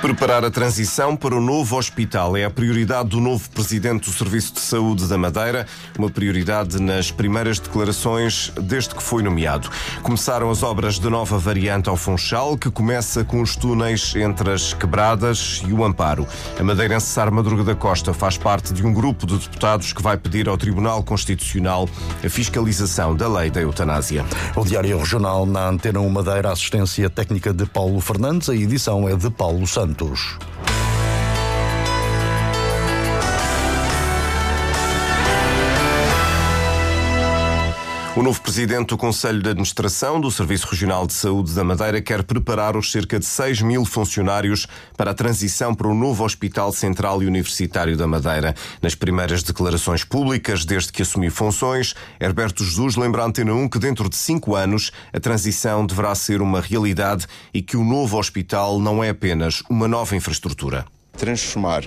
Preparar a transição para o novo hospital é a prioridade do novo presidente do Serviço de Saúde da Madeira, uma prioridade nas primeiras declarações desde que foi nomeado. Começaram as obras da nova variante ao Funchal, que começa com os túneis entre as Quebradas e o Amparo. A madeirense Sara Madruga da Costa faz parte de um grupo de deputados que vai pedir ao Tribunal Constitucional a fiscalização da lei da eutanásia. O Diário Regional na Antena 1 Madeira, assistência técnica de Paulo Fernandes, a edição é de Paulo Santos. Santos. O novo presidente do Conselho de Administração do Serviço Regional de Saúde da Madeira quer preparar os cerca de 6 mil funcionários para a transição para o novo Hospital Central e Universitário da Madeira. Nas primeiras declarações públicas, desde que assumiu funções, Herberto Jesus lembra à Antena 1 que dentro de cinco anos a transição deverá ser uma realidade e que o novo hospital não é apenas uma nova infraestrutura transformar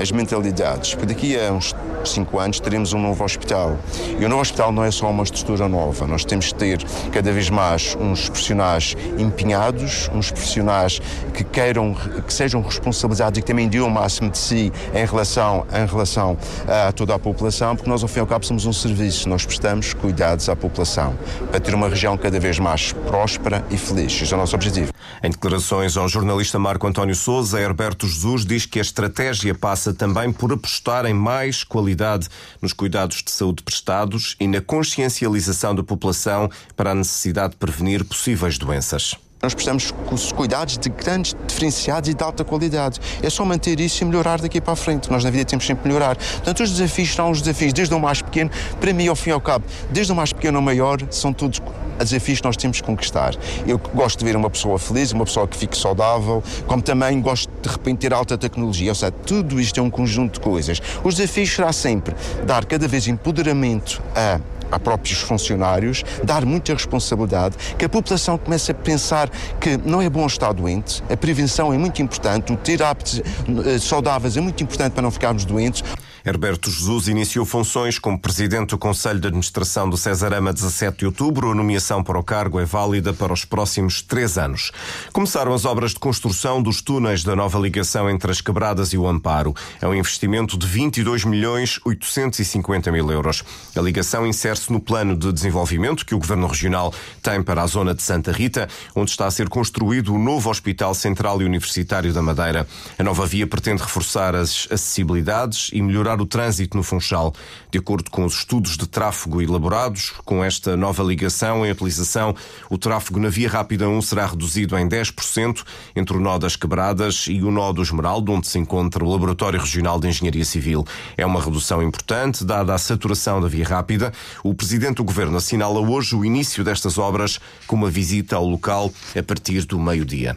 as mentalidades, porque daqui a uns 5 anos teremos um novo hospital. E o novo hospital não é só uma estrutura nova, nós temos que ter cada vez mais uns profissionais empenhados, uns profissionais que queiram, que sejam responsabilizados e que também dêem o máximo de si em relação, em relação a toda a população, porque nós ao fim e ao cabo somos um serviço, nós prestamos cuidados à população para ter uma região cada vez mais próspera e feliz. Esse é o nosso objetivo. Em declarações ao jornalista Marco António Souza, Herberto Jesus diz que a estratégia passa também por apostar em mais qualidade nos cuidados de saúde prestados e na consciencialização da população para a necessidade de prevenir possíveis doenças. Nós precisamos de cuidados de grandes diferenciados e de alta qualidade. É só manter isso e melhorar daqui para a frente. Nós na vida temos sempre que melhorar. Portanto, os desafios são os desafios, desde o mais pequeno, para mim, ao fim e ao cabo, desde o mais pequeno ao maior, são todos desafios que nós temos que conquistar. Eu gosto de ver uma pessoa feliz, uma pessoa que fique saudável, como também gosto de repente ter alta tecnologia. Ou seja, tudo isto é um conjunto de coisas. Os desafios será sempre dar cada vez empoderamento a a próprios funcionários, dar muita responsabilidade, que a população comece a pensar que não é bom estar doente, a prevenção é muito importante, o ter hábitos eh, saudáveis é muito importante para não ficarmos doentes. Herberto Jesus iniciou funções como presidente do Conselho de Administração do Cesarama 17 de outubro. A nomeação para o cargo é válida para os próximos três anos. Começaram as obras de construção dos túneis da nova ligação entre as Quebradas e o Amparo. É um investimento de 22 milhões 850 mil euros. A ligação insere-se no plano de desenvolvimento que o Governo Regional tem para a zona de Santa Rita, onde está a ser construído o novo Hospital Central e Universitário da Madeira. A nova via pretende reforçar as acessibilidades e melhorar o trânsito no Funchal. De acordo com os estudos de tráfego elaborados, com esta nova ligação em utilização, o tráfego na Via Rápida 1 será reduzido em 10% entre o nó das Quebradas e o nó do Esmeraldo, onde se encontra o Laboratório Regional de Engenharia Civil. É uma redução importante, dada a saturação da Via Rápida. O Presidente do Governo assinala hoje o início destas obras com uma visita ao local a partir do meio-dia.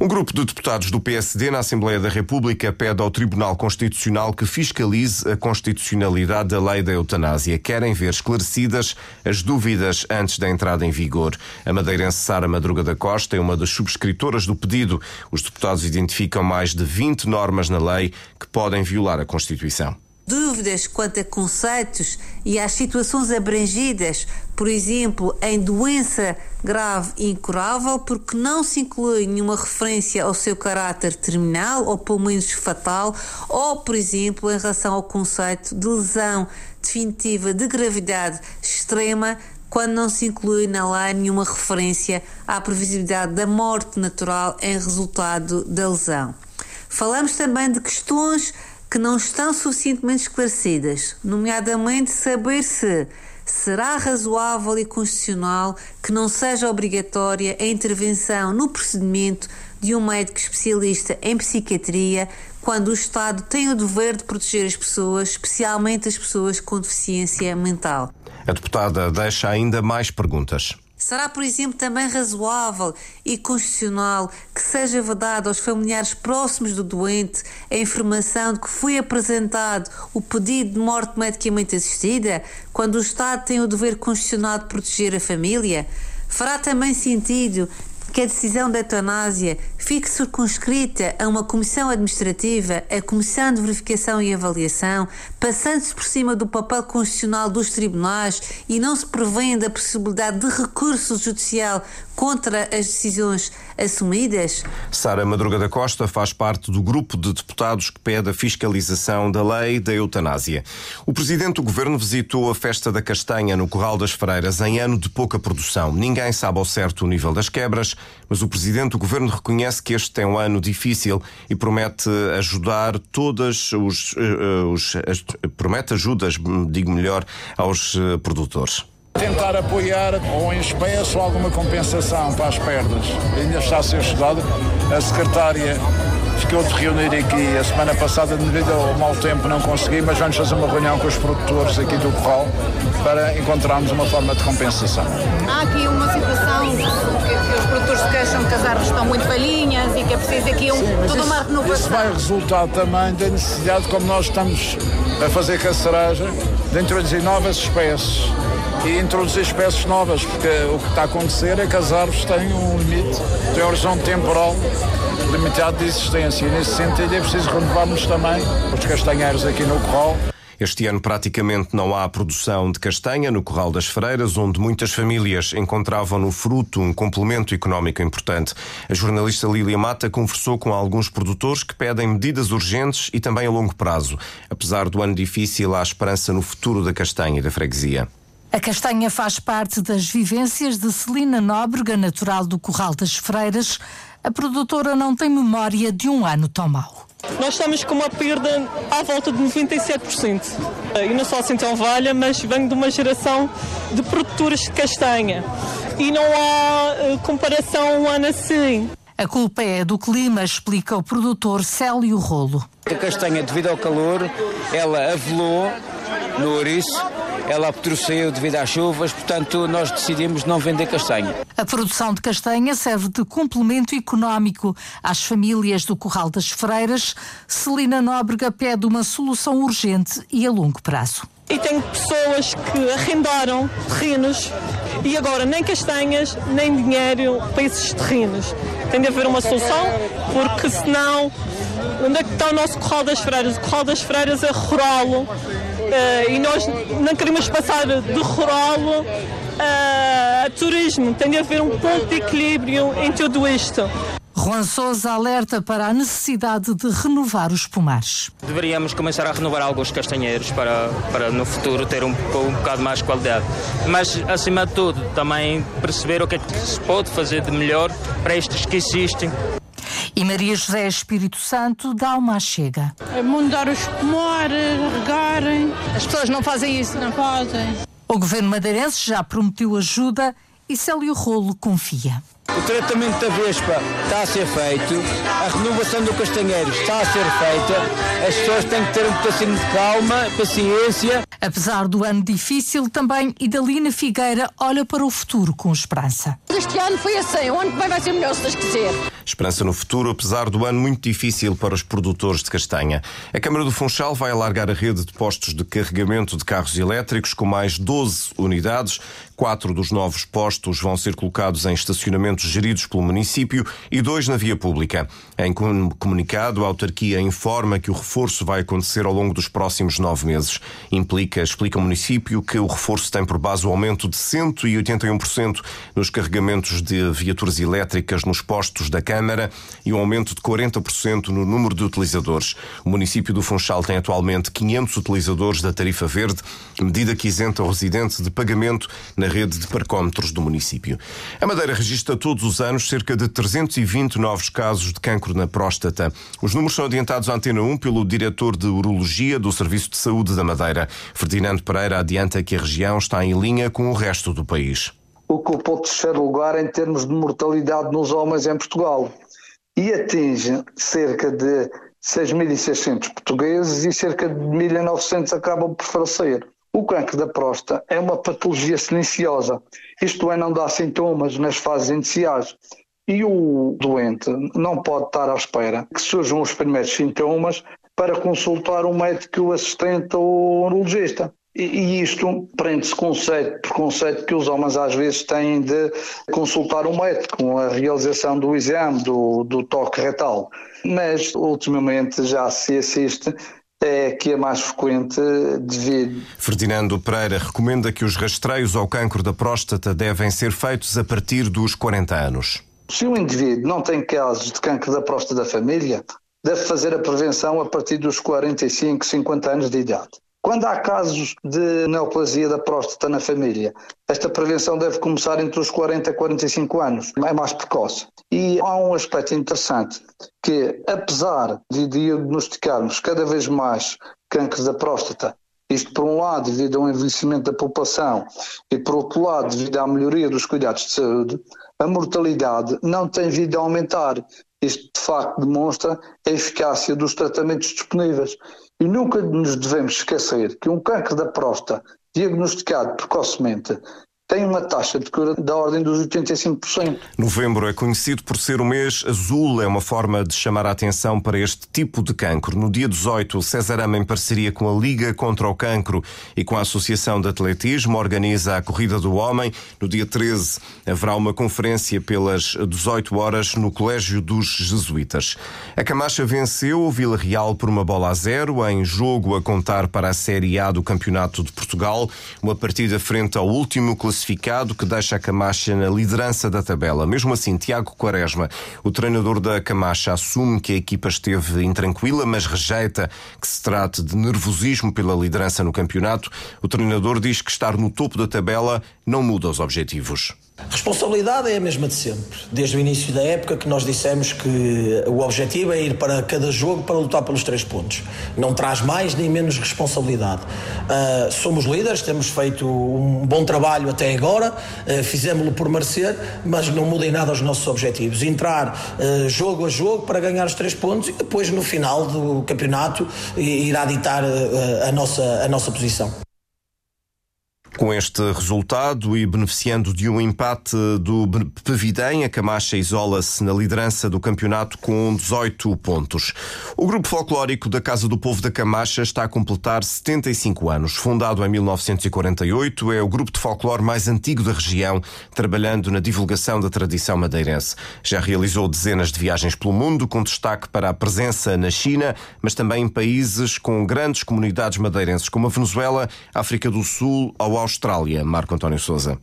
Um grupo de deputados do PSD na Assembleia da República pede ao Tribunal Constitucional que fiscalize a constitucionalidade da lei da eutanásia. Querem ver esclarecidas as dúvidas antes da entrada em vigor. A madeirense Sara Madruga da Costa é uma das subscritoras do pedido. Os deputados identificam mais de 20 normas na lei que podem violar a Constituição dúvidas quanto a conceitos e às situações abrangidas, por exemplo, em doença grave e incurável, porque não se inclui nenhuma referência ao seu caráter terminal ou pelo menos fatal, ou, por exemplo, em relação ao conceito de lesão definitiva de gravidade extrema, quando não se inclui na lei nenhuma referência à previsibilidade da morte natural em resultado da lesão. Falamos também de questões que não estão suficientemente esclarecidas, nomeadamente saber se será razoável e constitucional que não seja obrigatória a intervenção no procedimento de um médico especialista em psiquiatria quando o Estado tem o dever de proteger as pessoas, especialmente as pessoas com deficiência mental. A deputada deixa ainda mais perguntas. Será, por exemplo, também razoável e constitucional que seja vedado aos familiares próximos do doente a informação de que foi apresentado o pedido de morte medicamente assistida, quando o Estado tem o dever constitucional de proteger a família? Fará também sentido que a decisão da eutanásia fique circunscrita a uma comissão administrativa, a comissão de verificação e avaliação, passando-se por cima do papel constitucional dos tribunais e não se prevendo a possibilidade de recurso judicial contra as decisões assumidas? Sara Madruga da Costa faz parte do grupo de deputados que pede a fiscalização da lei da eutanásia. O presidente do governo visitou a festa da castanha no Corral das Freiras em ano de pouca produção. Ninguém sabe ao certo o nível das quebras, mas o presidente do governo reconhece que este é um ano difícil e promete ajudar todas os, uh, os promete ajudas, digo melhor, aos uh, produtores tentar apoiar ou em espécie ou alguma compensação para as perdas. Ainda está a ser estudado. A secretária ficou de reunir aqui a semana passada, devido ao mau tempo não consegui, mas vamos fazer uma reunião com os produtores aqui do Corral para encontrarmos uma forma de compensação. Há aqui uma situação que, que os produtores se queixam que as árvores estão muito velhinhas e que é preciso aqui um, Sim, toda uma renovação. Isso vai resultar também da necessidade, como nós estamos a fazer caçaragem, de introduzir novas espécies e introduzir espécies novas, porque o que está a acontecer é que as árvores têm um limite, têm um horizonte temporal limitado de existência. E nesse sentido é preciso renovarmos também os castanheiros aqui no Corral. Este ano praticamente não há produção de castanha no Corral das Freiras, onde muitas famílias encontravam no fruto um complemento económico importante. A jornalista Lília Mata conversou com alguns produtores que pedem medidas urgentes e também a longo prazo. Apesar do ano difícil, há esperança no futuro da castanha e da freguesia. A castanha faz parte das vivências de Celina Nóbrega, natural do Corral das Freiras. A produtora não tem memória de um ano tão mau. Nós estamos com uma perda à volta de 97%. E não só assim tão valha, mas venho de uma geração de produtores de castanha. E não há uh, comparação um ano assim. A culpa é do clima, explica o produtor Célio Rolo. A castanha, devido ao calor, ela avelou no ouriço ela apodreceu devido às chuvas, portanto nós decidimos não vender castanha. A produção de castanha serve de complemento económico às famílias do Corral das Freiras. Celina Nóbrega pede uma solução urgente e a longo prazo. E tenho pessoas que arrendaram terrenos e agora nem castanhas, nem dinheiro para esses terrenos. Tem de haver uma solução, porque senão, onde é que está o nosso Corral das Freiras? O Corral das Freiras é rural Uh, e nós não queremos passar de rural a turismo. Tem de haver um ponto de equilíbrio em tudo isto. Juan Sousa alerta para a necessidade de renovar os pomares. Deveríamos começar a renovar alguns castanheiros para, para no futuro ter um, um bocado mais qualidade. Mas, acima de tudo, também perceber o que é que se pode fazer de melhor para estes que existem. E Maria José Espírito Santo dá uma chega. É mudar os pomares, regarem. As pessoas não fazem isso. Não fazem. O governo madeirense já prometeu ajuda e Célio Rolo confia. O tratamento da Vespa está a ser feito, a renovação do Castanheiro está a ser feita, as pessoas têm que ter um bocadinho de calma, paciência. Apesar do ano difícil, também Idalina Figueira olha para o futuro com esperança. Este ano foi assim, o ano que vem vai ser melhor se Deus quiser. Esperança no futuro, apesar do ano muito difícil para os produtores de castanha. A Câmara do Funchal vai alargar a rede de postos de carregamento de carros elétricos com mais 12 unidades. Quatro dos novos postos vão ser colocados em estacionamentos geridos pelo município e dois na via pública. Em comunicado, a autarquia informa que o reforço vai acontecer ao longo dos próximos nove meses. Implica, explica o município, que o reforço tem por base o aumento de 181% nos carregamentos de viaturas elétricas nos postos da Câmara e um aumento de 40% no número de utilizadores. O município do Funchal tem atualmente 500 utilizadores da tarifa verde, medida que isenta o residente de pagamento na rede de parcómetros do município. A Madeira registra todos os anos cerca de 320 novos casos de cancro na próstata. Os números são adiantados à Antena 1 pelo diretor de Urologia do Serviço de Saúde da Madeira. Ferdinando Pereira adianta que a região está em linha com o resto do país. Ocupou o terceiro lugar em termos de mortalidade nos homens em Portugal e atinge cerca de 6.600 portugueses e cerca de 1.900 acabam por falecer. O cancro da próstata é uma patologia silenciosa, isto é, não dá sintomas nas fases iniciais. E o doente não pode estar à espera que surjam os primeiros sintomas para consultar um médico assistente ou urologista. E isto prende-se conceito que os homens às vezes têm de consultar um médico com a realização do exame do, do toque retal. Mas ultimamente já se assiste é que é mais frequente devido. Ferdinando Pereira recomenda que os rastreios ao cancro da próstata devem ser feitos a partir dos 40 anos. Se um indivíduo não tem casos de cancro da próstata da família, deve fazer a prevenção a partir dos 45, 50 anos de idade. Quando há casos de neoplasia da próstata na família, esta prevenção deve começar entre os 40 e 45 anos, é mais precoce. E há um aspecto interessante, que apesar de diagnosticarmos cada vez mais cânceres da próstata, isto por um lado devido ao envelhecimento da população e por outro lado devido à melhoria dos cuidados de saúde, a mortalidade não tem vindo a aumentar. Isto de facto demonstra a eficácia dos tratamentos disponíveis. E nunca nos devemos esquecer que um câncer da próstata diagnosticado precocemente tem uma taxa de cura da ordem dos 85%. Novembro é conhecido por ser o mês azul, é uma forma de chamar a atenção para este tipo de cancro. No dia 18, o Cesarama, em parceria com a Liga contra o Cancro e com a Associação de Atletismo, organiza a Corrida do Homem. No dia 13, haverá uma conferência pelas 18 horas no Colégio dos Jesuítas. A Camacha venceu o Vila Real por uma bola a zero, em jogo a contar para a Série A do Campeonato de Portugal, uma partida frente ao último classificado classificado que deixa a Camacha na liderança da tabela. Mesmo assim, Tiago Quaresma, o treinador da Camacha, assume que a equipa esteve intranquila, mas rejeita que se trate de nervosismo pela liderança no campeonato. O treinador diz que estar no topo da tabela não muda os objetivos. A responsabilidade é a mesma de sempre. Desde o início da época que nós dissemos que o objetivo é ir para cada jogo para lutar pelos três pontos. Não traz mais nem menos responsabilidade. Uh, somos líderes, temos feito um bom trabalho até agora, uh, fizemos-lo por merecer, mas não muda em nada os nossos objetivos. Entrar uh, jogo a jogo para ganhar os três pontos e depois no final do campeonato irá ditar a, nossa, a nossa posição. Com este resultado e beneficiando de um empate do Pevidem, a Camacha isola-se na liderança do campeonato com 18 pontos. O grupo folclórico da Casa do Povo da Camacha está a completar 75 anos. Fundado em 1948, é o grupo de folclore mais antigo da região, trabalhando na divulgação da tradição madeirense. Já realizou dezenas de viagens pelo mundo, com destaque para a presença na China, mas também em países com grandes comunidades madeirenses, como a Venezuela, África do Sul ou Austrália. Marco António Souza.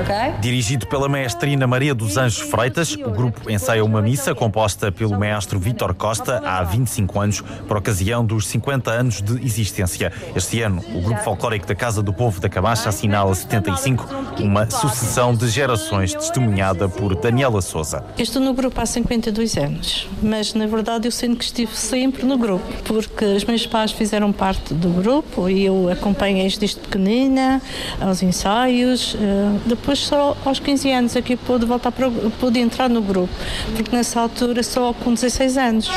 Ok? Dirigido pela maestrina Maria dos Anjos Freitas, o grupo ensaia uma missa composta pelo maestro Vítor Costa há 25 anos, por ocasião dos 50 anos de existência. Este ano, o grupo folclórico da Casa do Povo da Camacha assinala 75, uma sucessão de gerações testemunhada por Daniela Souza. Eu estou no grupo há 52 anos, mas na verdade eu sinto que estive sempre no grupo, porque os meus pais fizeram parte do grupo e eu acompanhei desde pequenina, aos ensaios. Eh, depois só aos 15 anos aqui é pude voltar para, pude entrar no grupo, porque nessa altura só com 16 anos.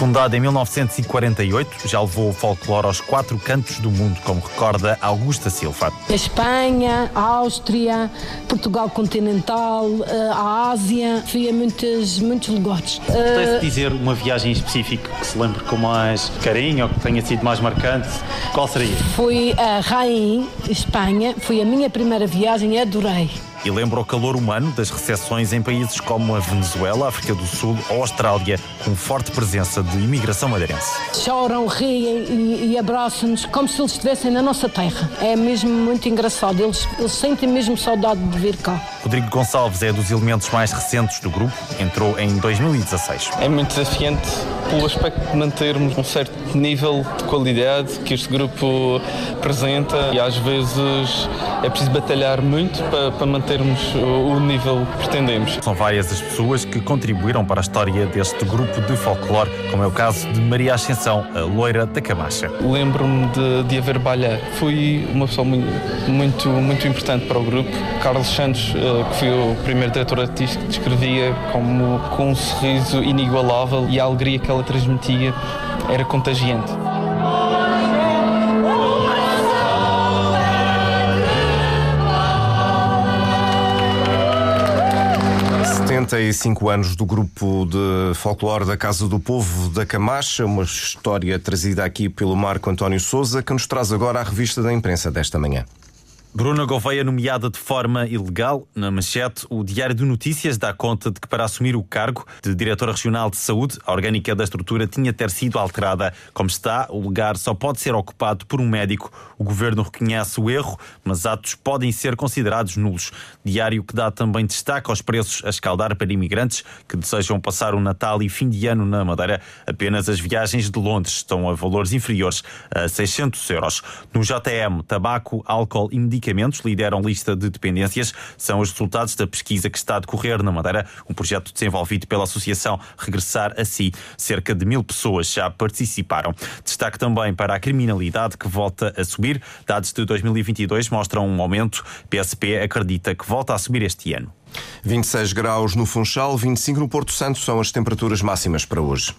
Fundada em 1948, já levou o folclore aos quatro cantos do mundo, como recorda Augusta Silva. A Espanha, a Áustria, Portugal continental, eh, a Ásia, fui a muitos, muitos lugares. Pudesse uh... dizer uma viagem específica que se lembre com mais carinho ou que tenha sido mais marcante, qual seria? Fui a Rain, Espanha, foi a minha primeira viagem e adorei e lembra o calor humano das recepções em países como a Venezuela, África do Sul ou Austrália, com forte presença de imigração madeirense. Choram, riem e, e abraçam-nos como se eles estivessem na nossa terra. É mesmo muito engraçado, eles, eles sentem mesmo saudade de vir cá. Rodrigo Gonçalves é dos elementos mais recentes do grupo, entrou em 2016. É muito desafiante pelo aspecto de mantermos um certo nível de qualidade que este grupo apresenta e às vezes é preciso batalhar muito para, para mantermos o nível que pretendemos. São várias as pessoas que contribuíram para a história deste grupo de folclore, como é o caso de Maria Ascensão, a loira da Camacha. Lembro-me de, de haver balhar. Fui uma pessoa muito, muito, muito importante para o grupo. Carlos Santos, eh, que foi o primeiro diretor artístico, descrevia como com um sorriso inigualável e a alegria que ela transmitia era contagiante. 75 anos do grupo de folclore da Casa do Povo da Camacha, uma história trazida aqui pelo Marco António Souza, que nos traz agora a revista da imprensa desta manhã. Bruna Gouveia, nomeada de forma ilegal, na manchete, o Diário de Notícias dá conta de que para assumir o cargo de Diretora Regional de Saúde, a orgânica da estrutura tinha ter sido alterada. Como está, o lugar só pode ser ocupado por um médico. O governo reconhece o erro, mas atos podem ser considerados nulos. Diário que dá também destaque aos preços a escaldar para imigrantes que desejam passar o Natal e fim de ano na Madeira. Apenas as viagens de Londres estão a valores inferiores a 600 euros. No JM, tabaco, álcool e medicamentos medicamentos lideram lista de dependências. São os resultados da pesquisa que está a decorrer na Madeira, um projeto desenvolvido pela Associação Regressar a Si. Cerca de mil pessoas já participaram. Destaque também para a criminalidade que volta a subir. Dados de 2022 mostram um aumento. PSP acredita que volta a subir este ano. 26 graus no Funchal, 25 no Porto Santo são as temperaturas máximas para hoje.